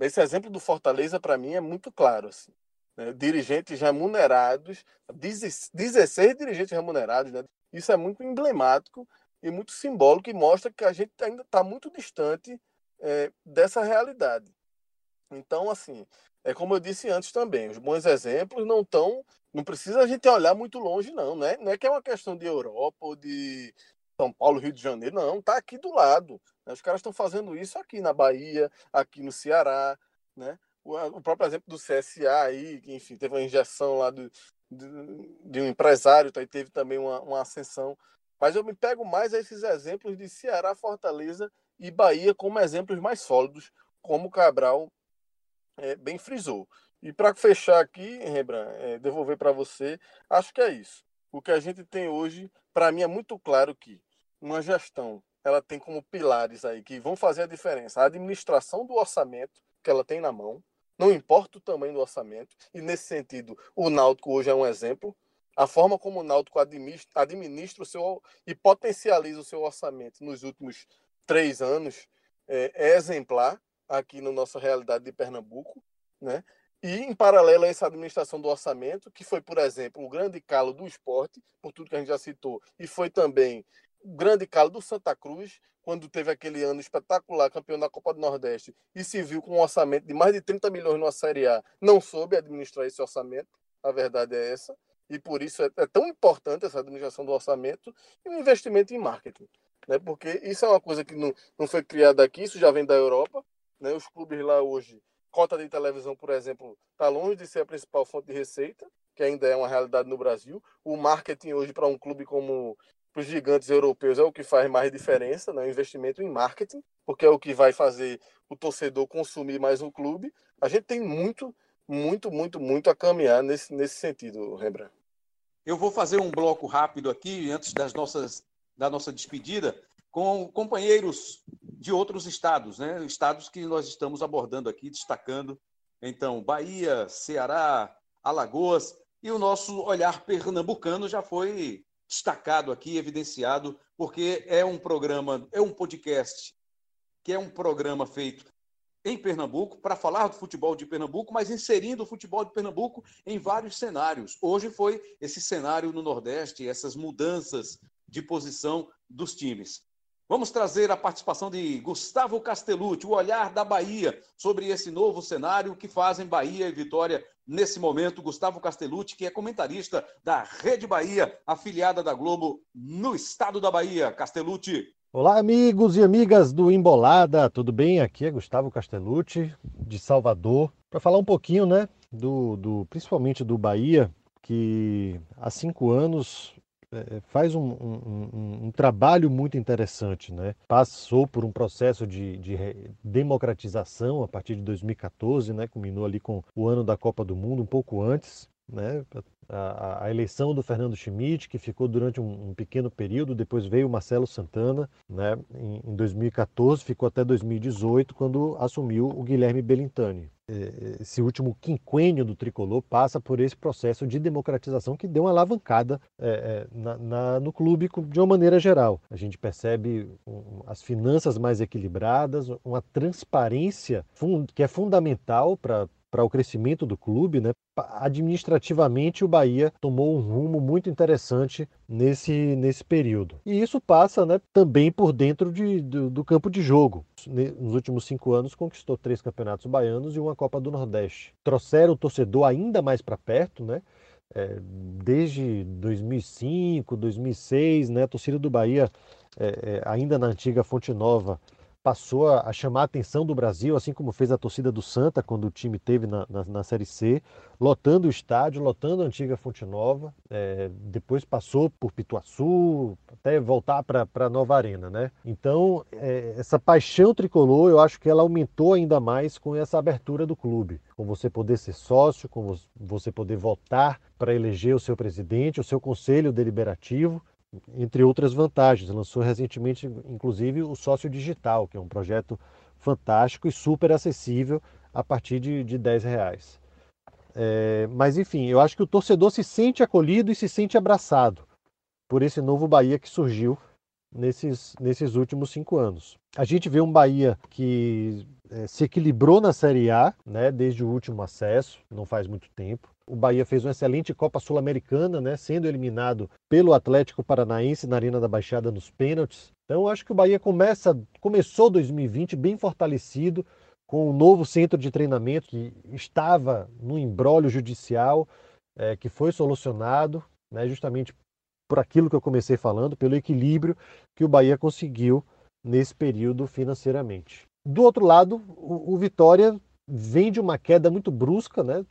Esse exemplo do Fortaleza, para mim, é muito claro. Assim, né? Dirigentes remunerados, 16 dirigentes remunerados, né? isso é muito emblemático e muito simbólico e mostra que a gente ainda está muito distante é, dessa realidade. Então, assim, é como eu disse antes também, os bons exemplos não estão. Não precisa a gente olhar muito longe, não. Né? Não é que é uma questão de Europa ou de São Paulo, Rio de Janeiro, não. Está aqui do lado. Né? Os caras estão fazendo isso aqui na Bahia, aqui no Ceará, né? O, o próprio exemplo do CSA aí, que, enfim, teve uma injeção lá do, de, de um empresário, tá? e teve também uma, uma ascensão. Mas eu me pego mais a esses exemplos de Ceará, Fortaleza e Bahia como exemplos mais sólidos, como o Cabral é, bem frisou. E para fechar aqui, Rembrandt, é, devolver para você, acho que é isso. O que a gente tem hoje, para mim, é muito claro que uma gestão ela tem como pilares aí que vão fazer a diferença. A administração do orçamento que ela tem na mão, não importa o tamanho do orçamento, e nesse sentido, o Náutico hoje é um exemplo. A forma como o Náutico administra, administra o seu e potencializa o seu orçamento nos últimos três anos é, é exemplar aqui na nossa realidade de Pernambuco, né? E, em paralelo a essa administração do orçamento, que foi, por exemplo, o grande calo do esporte, por tudo que a gente já citou, e foi também grande calo do Santa Cruz, quando teve aquele ano espetacular, campeão da Copa do Nordeste, e se viu com um orçamento de mais de 30 milhões na Série A, não soube administrar esse orçamento, a verdade é essa, e por isso é, é tão importante essa administração do orçamento e o investimento em marketing, né? porque isso é uma coisa que não, não foi criada aqui, isso já vem da Europa, né? os clubes lá hoje, cota de televisão, por exemplo, está longe de ser a principal fonte de receita, que ainda é uma realidade no Brasil, o marketing hoje para um clube como para os gigantes europeus é o que faz mais diferença, né? o investimento em marketing, porque é o que vai fazer o torcedor consumir mais o clube. A gente tem muito, muito, muito, muito a caminhar nesse, nesse sentido, Rembrandt. Eu vou fazer um bloco rápido aqui, antes das nossas, da nossa despedida, com companheiros de outros estados, né? Estados que nós estamos abordando aqui, destacando. Então, Bahia, Ceará, Alagoas e o nosso olhar pernambucano já foi destacado aqui, evidenciado, porque é um programa, é um podcast que é um programa feito em Pernambuco para falar do futebol de Pernambuco, mas inserindo o futebol de Pernambuco em vários cenários. Hoje foi esse cenário no Nordeste, essas mudanças de posição dos times. Vamos trazer a participação de Gustavo Castellucci, o olhar da Bahia sobre esse novo cenário que fazem Bahia e Vitória nesse momento. Gustavo Castellucci, que é comentarista da Rede Bahia, afiliada da Globo no estado da Bahia. Castellucci. Olá, amigos e amigas do Embolada, tudo bem? Aqui é Gustavo Castellucci, de Salvador, para falar um pouquinho, né, do, do, principalmente do Bahia, que há cinco anos faz um, um, um, trabalho muito interessante, né? Passou por um processo de, de, democratização a partir de 2014, né? Culminou ali com o ano da Copa do Mundo, um pouco antes, né? A, a, eleição do Fernando Schmidt, que ficou durante um, um, pequeno período, depois veio o Marcelo Santana, né? Em, em 2014, ficou até 2018, quando assumiu o Guilherme Belintani. Esse último quinquênio do tricolor passa por esse processo de democratização que deu uma alavancada é, é na, na, no clube de uma maneira geral. A gente percebe um, as finanças mais equilibradas, uma transparência que é fundamental para para o crescimento do clube, né? Administrativamente, o Bahia tomou um rumo muito interessante nesse, nesse período. E isso passa né, também por dentro de, do, do campo de jogo. Nos últimos cinco anos, conquistou três campeonatos baianos e uma Copa do Nordeste. Trouxeram o torcedor ainda mais para perto, né? É, desde 2005, 2006, né, a torcida do Bahia, é, é, ainda na antiga Fonte Nova, passou a, chamar a atenção do Brasil, assim como fez a torcida do Santa quando o time teve na, na, na Série C, lotando o estádio, lotando a antiga Fonte Nova, é, depois passou por Pituaçu, até voltar para a Nova Arena, né? Então, é, essa paixão tricolor, eu acho que ela aumentou ainda mais com essa abertura do clube, com você poder ser sócio, com você poder votar para eleger o seu presidente, o seu conselho deliberativo, entre outras vantagens. Lançou recentemente, inclusive, o Sócio Digital, que é um projeto fantástico e super acessível a partir de, de 10 reais. É, mas, enfim, eu acho que o torcedor se sente acolhido e se sente abraçado por esse novo Bahia que surgiu nesses, nesses últimos cinco anos. A gente vê um Bahia que é, se equilibrou na Série A, né, desde o último acesso, não faz muito tempo. O Bahia fez uma excelente Copa Sul-Americana, né, sendo eliminado pelo Atlético Paranaense na Arena da Baixada nos pênaltis. Então, acho que o Bahia começa, começou 2020 bem fortalecido, com um novo centro de treinamento que estava no embrólio judicial, é, que foi solucionado, né, justamente por aquilo que eu comecei falando, pelo equilíbrio que o Bahia conseguiu nesse período financeiramente. Do outro lado, o, o Vitória vem de uma queda muito brusca né,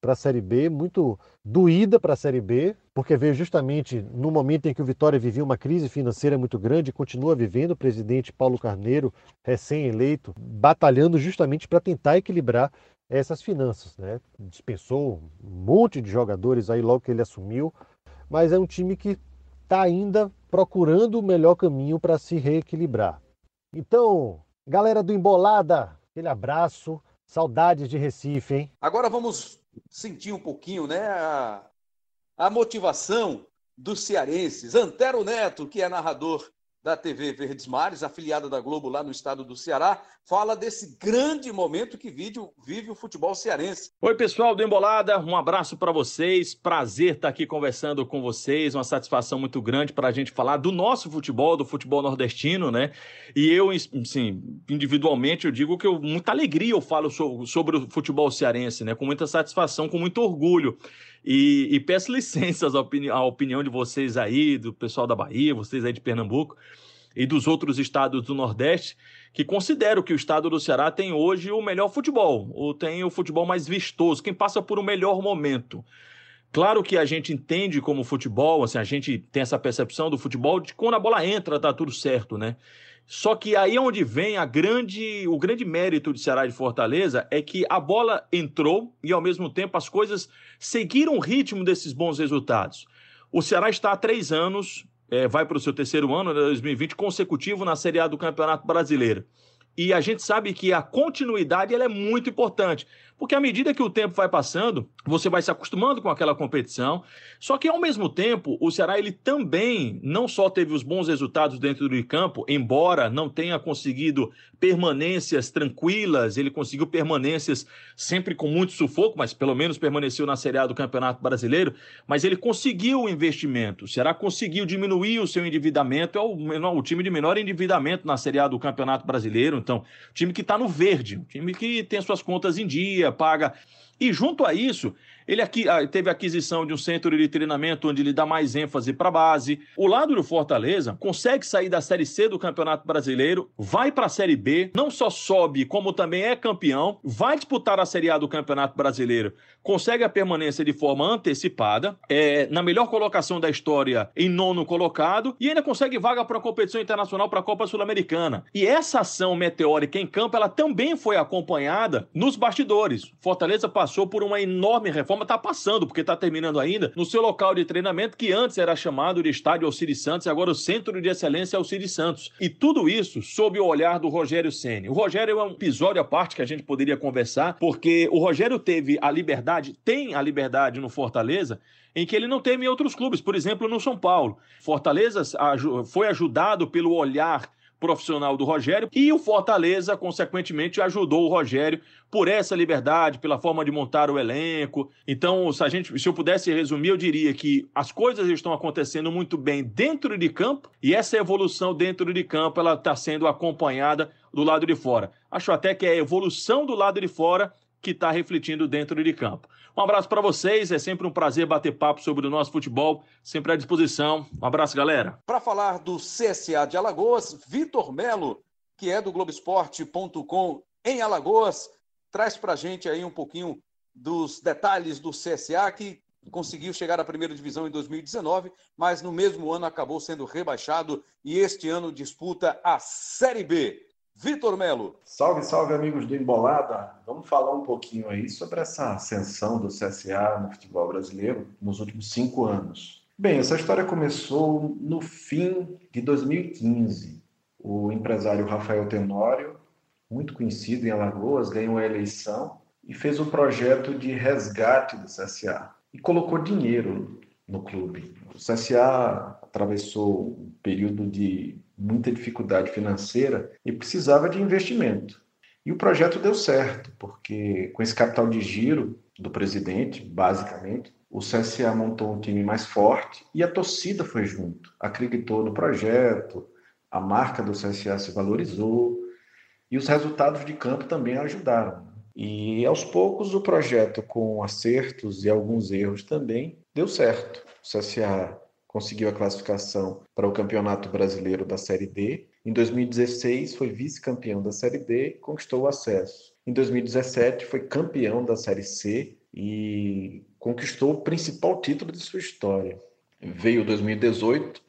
para a Série B, muito doída para a Série B, porque veio justamente no momento em que o Vitória vivia uma crise financeira muito grande, continua vivendo o presidente Paulo Carneiro, recém-eleito, batalhando justamente para tentar equilibrar essas finanças. Né? Dispensou um monte de jogadores aí logo que ele assumiu, mas é um time que está ainda procurando o melhor caminho para se reequilibrar. Então, galera do Embolada, aquele abraço. Saudades de Recife, hein? Agora vamos sentir um pouquinho, né, a, a motivação dos cearenses. Antero Neto, que é narrador da TV Verdes Mares, afiliada da Globo lá no estado do Ceará, fala desse grande momento que vive, o futebol cearense. Oi, pessoal do Embolada, um abraço para vocês. Prazer estar aqui conversando com vocês. Uma satisfação muito grande para a gente falar do nosso futebol, do futebol nordestino, né? E eu, assim, individualmente, eu digo que eu, muita alegria eu falo sobre o futebol cearense, né? Com muita satisfação, com muito orgulho. E, e peço licenças à, opini opinião de vocês aí, do pessoal da Bahia, vocês aí de Pernambuco e dos outros estados do Nordeste, que consideram que o estado do Ceará tem hoje o melhor futebol, ou tem o futebol mais vistoso, quem passa por um melhor momento. Claro que a gente entende como futebol, assim, a gente tem essa percepção do futebol de quando a bola entra, tá tudo certo, né? Só que aí é onde vem a grande, o grande mérito de Ceará de Fortaleza é que a bola entrou e ao mesmo tempo as coisas seguiram o ritmo desses bons resultados. O Ceará está há três anos é, vai para o seu terceiro ano, né, 2020, consecutivo na Série A do Campeonato Brasileiro. E a gente sabe que a continuidade ela é muito importante. Porque à medida que o tempo vai passando, você vai se acostumando com aquela competição. Só que ao mesmo tempo, o Ceará ele também não só teve os bons resultados dentro do campo, embora não tenha conseguido permanências tranquilas, ele conseguiu permanências sempre com muito sufoco, mas pelo menos permaneceu na Série A do Campeonato Brasileiro, mas ele conseguiu o investimento. O Ceará conseguiu diminuir o seu endividamento, é o, menor, o time de menor endividamento na Série A do Campeonato Brasileiro, então, time que está no verde, time que tem suas contas em dia, paga. E junto a isso, ele aqui ah, teve aquisição de um centro de treinamento onde ele dá mais ênfase para a base. O lado do Fortaleza consegue sair da Série C do Campeonato Brasileiro, vai para a Série B, não só sobe, como também é campeão, vai disputar a Série A do Campeonato Brasileiro, consegue a permanência de forma antecipada, é na melhor colocação da história em nono colocado e ainda consegue vaga para a competição internacional para a Copa Sul-Americana. E essa ação meteórica em campo, ela também foi acompanhada nos bastidores. Fortaleza passou por uma enorme reforma forma está passando, porque está terminando ainda no seu local de treinamento, que antes era chamado de Estádio Alcide Santos, agora o Centro de Excelência Alcide Santos. E tudo isso sob o olhar do Rogério Ceni. O Rogério é um episódio à parte que a gente poderia conversar, porque o Rogério teve a liberdade, tem a liberdade no Fortaleza, em que ele não teve em outros clubes, por exemplo, no São Paulo. Fortaleza foi ajudado pelo olhar profissional do Rogério e o Fortaleza, consequentemente, ajudou o Rogério por essa liberdade, pela forma de montar o elenco. Então, se, a gente, se eu pudesse resumir, eu diria que as coisas estão acontecendo muito bem dentro de campo e essa evolução dentro de campo ela está sendo acompanhada do lado de fora. Acho até que é a evolução do lado de fora que está refletindo dentro de campo. Um abraço para vocês, é sempre um prazer bater papo sobre o nosso futebol, sempre à disposição. Um abraço, galera. Para falar do CSA de Alagoas, Vitor Melo, que é do Globoesporte.com em Alagoas, traz para gente aí um pouquinho dos detalhes do CSA, que conseguiu chegar à primeira divisão em 2019, mas no mesmo ano acabou sendo rebaixado e este ano disputa a Série B. Vitor Melo. Salve, salve, amigos do Embolada. Vamos falar um pouquinho aí sobre essa ascensão do CSA no futebol brasileiro nos últimos cinco anos. Bem, essa história começou no fim de 2015. O empresário Rafael Tenório, muito conhecido em Alagoas, ganhou a eleição e fez um projeto de resgate do CSA e colocou dinheiro no clube. O CSA atravessou um período de muita dificuldade financeira e precisava de investimento. E o projeto deu certo, porque com esse capital de giro do presidente, basicamente, o CSA montou um time mais forte e a torcida foi junto, acreditou no projeto, a marca do CSA se valorizou e os resultados de campo também ajudaram. E aos poucos o projeto, com acertos e alguns erros também, deu certo. O CSA conseguiu a classificação para o Campeonato Brasileiro da Série D. Em 2016 foi vice-campeão da Série D conquistou o acesso. Em 2017 foi campeão da Série C e conquistou o principal título de sua história. Veio 2018,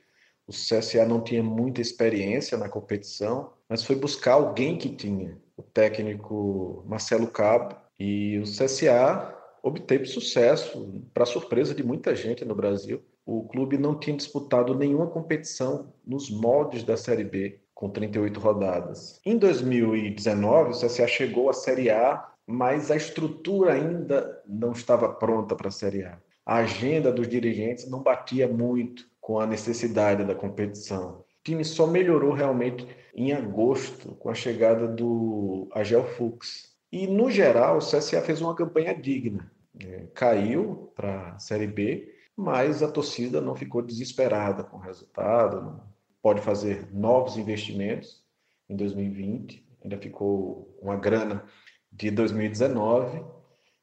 o CSA não tinha muita experiência na competição, mas foi buscar alguém que tinha, o técnico Marcelo Cabo, e o CSA obteve sucesso, para surpresa de muita gente no Brasil o clube não tinha disputado nenhuma competição nos moldes da Série B, com 38 rodadas. Em 2019, o CSA chegou à Série A, mas a estrutura ainda não estava pronta para a Série A. A agenda dos dirigentes não batia muito com a necessidade da competição. O time só melhorou realmente em agosto, com a chegada do Agel Fux. E, no geral, o CSA fez uma campanha digna. É, caiu para a Série B, mas a torcida não ficou desesperada com o resultado, pode fazer novos investimentos em 2020, ainda ficou uma grana de 2019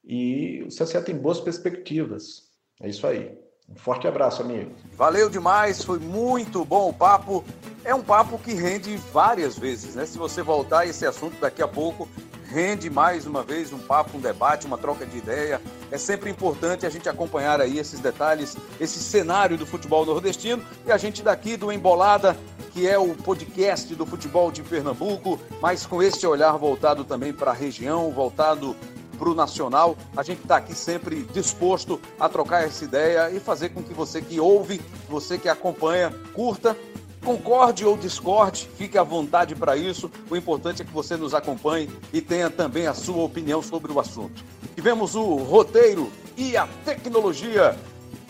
e o CSA tem boas perspectivas. É isso aí. Um forte abraço, amigo. Valeu demais, foi muito bom o papo. É um papo que rende várias vezes, né? Se você voltar a esse assunto daqui a pouco, rende mais uma vez um papo, um debate, uma troca de ideia. É sempre importante a gente acompanhar aí esses detalhes, esse cenário do futebol nordestino e a gente daqui do Embolada, que é o podcast do futebol de Pernambuco, mas com este olhar voltado também para a região, voltado para o Nacional. A gente está aqui sempre disposto a trocar essa ideia e fazer com que você que ouve, você que acompanha, curta Concorde ou discorde, fique à vontade para isso. O importante é que você nos acompanhe e tenha também a sua opinião sobre o assunto. Tivemos o roteiro e a tecnologia,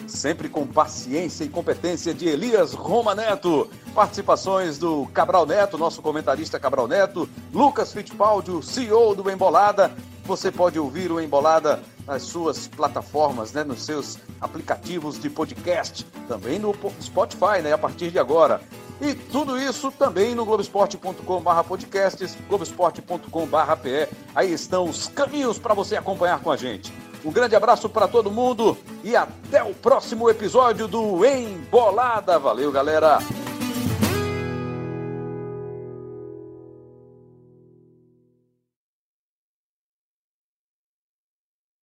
sempre com paciência e competência de Elias Roma Neto. Participações do Cabral Neto, nosso comentarista Cabral Neto, Lucas Fittipaldi, CEO do Embolada. Você pode ouvir o Embolada nas suas plataformas, né, nos seus aplicativos de podcast, também no Spotify, né, a partir de agora. E tudo isso também no globesport.com.br podcasts, globesport.com.br Aí estão os caminhos para você acompanhar com a gente. Um grande abraço para todo mundo e até o próximo episódio do Embolada. Valeu, galera!